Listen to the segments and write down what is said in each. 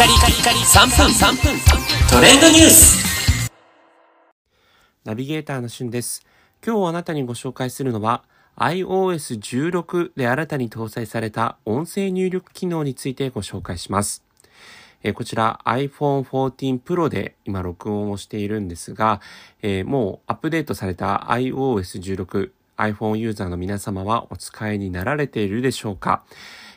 カリカリカリ3分3分トレンドニュースナビゲーターのしゅんです。今日あなたにご紹介するのは iOS16 で新たに搭載された音声入力機能についてご紹介します。えこちら iPhone 14 Pro で今録音をしているんですが、えもうアップデートされた iOS16 iPhone ユーザーの皆様はお使いになられているでしょうか？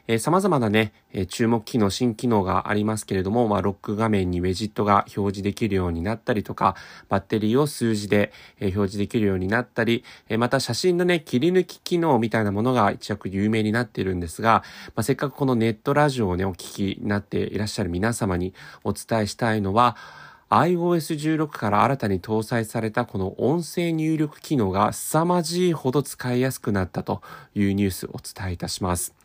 えー様々なね、え注目機能、新機能がありますけれども、まあ、ロック画面にウェジットが表示できるようになったりとか、バッテリーを数字で、え表示できるようになったり、えまた写真のね、切り抜き機能みたいなものが一躍有名になっているんですが、まあ、せっかくこのネットラジオをね、お聞きになっていらっしゃる皆様にお伝えしたいのは、iOS16 から新たに搭載されたこの音声入力機能が凄まじいほど使いやすくなったというニュースをお伝えいたします。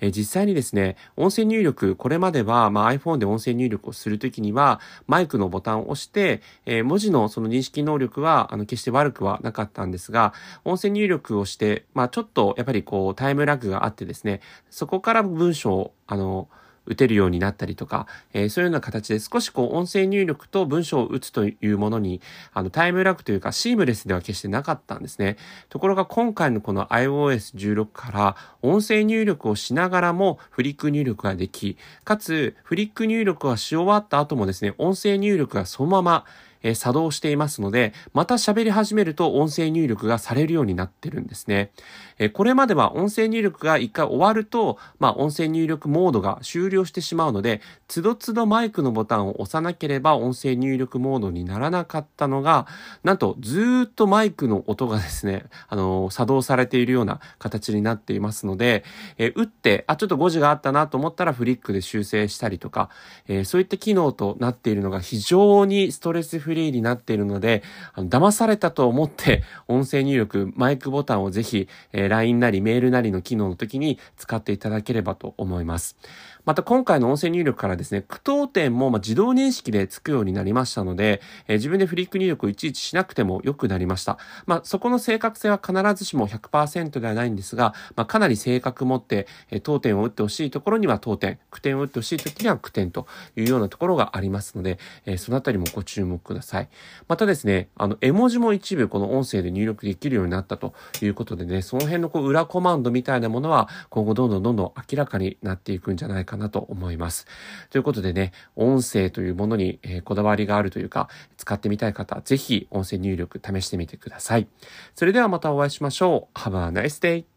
え実際にですね、音声入力、これまでは、まあ、iPhone で音声入力をするときには、マイクのボタンを押して、え文字のその認識能力は、あの、決して悪くはなかったんですが、音声入力をして、まあ、ちょっと、やっぱりこう、タイムラグがあってですね、そこから文章を、あの、打てるようになったりとか、えーそういうような形で少しこう音声入力と文章を打つというものに、あのタイムラグというかシームレスでは決してなかったんですね。ところが今回のこの iOS16 から音声入力をしながらもフリック入力ができ、かつフリック入力はし終わった後もですね、音声入力がそのままえ作動していますので、また喋り始めると音声入力がされるようになってるんですね。えこれまでは音声入力が一回終わると、まあ音声入力モードが終了してしまうので、つどつどマイクのボタンを押さなければ音声入力モードにならなかったのが、なんとずっとマイクの音がですね、あの作動されているような形になっていますので、え打って、あ、ちょっと誤字があったなと思ったらフリックで修正したりとか、えそういった機能となっているのが非常にストレスフフリーになっているので、あの騙されたと思って音声入力、マイクボタンをぜひ、えー LINE なりメールなりの機能の時に使っていただければと思います。また今回の音声入力からですね、句読点もまあ自動認識でつくようになりましたので、えー自分でフリック入力をいちいちしなくても良くなりました。まあそこの正確性は必ずしも100%ではないんですが、まあかなり正確持って、えー当点を打ってほしいところには当点、句点を打ってほしい時には句点というようなところがありますので、えーそのあたりもご注目ください。ださいまたですね、あの、絵文字も一部この音声で入力できるようになったということでね、その辺のこう裏コマンドみたいなものは今後どんどんどんどん明らかになっていくんじゃないかなと思います。ということでね、音声というものに、えこだわりがあるというか、使ってみたい方、ぜひ音声入力試してみてください。それではまたお会いしましょう。Have a nice day!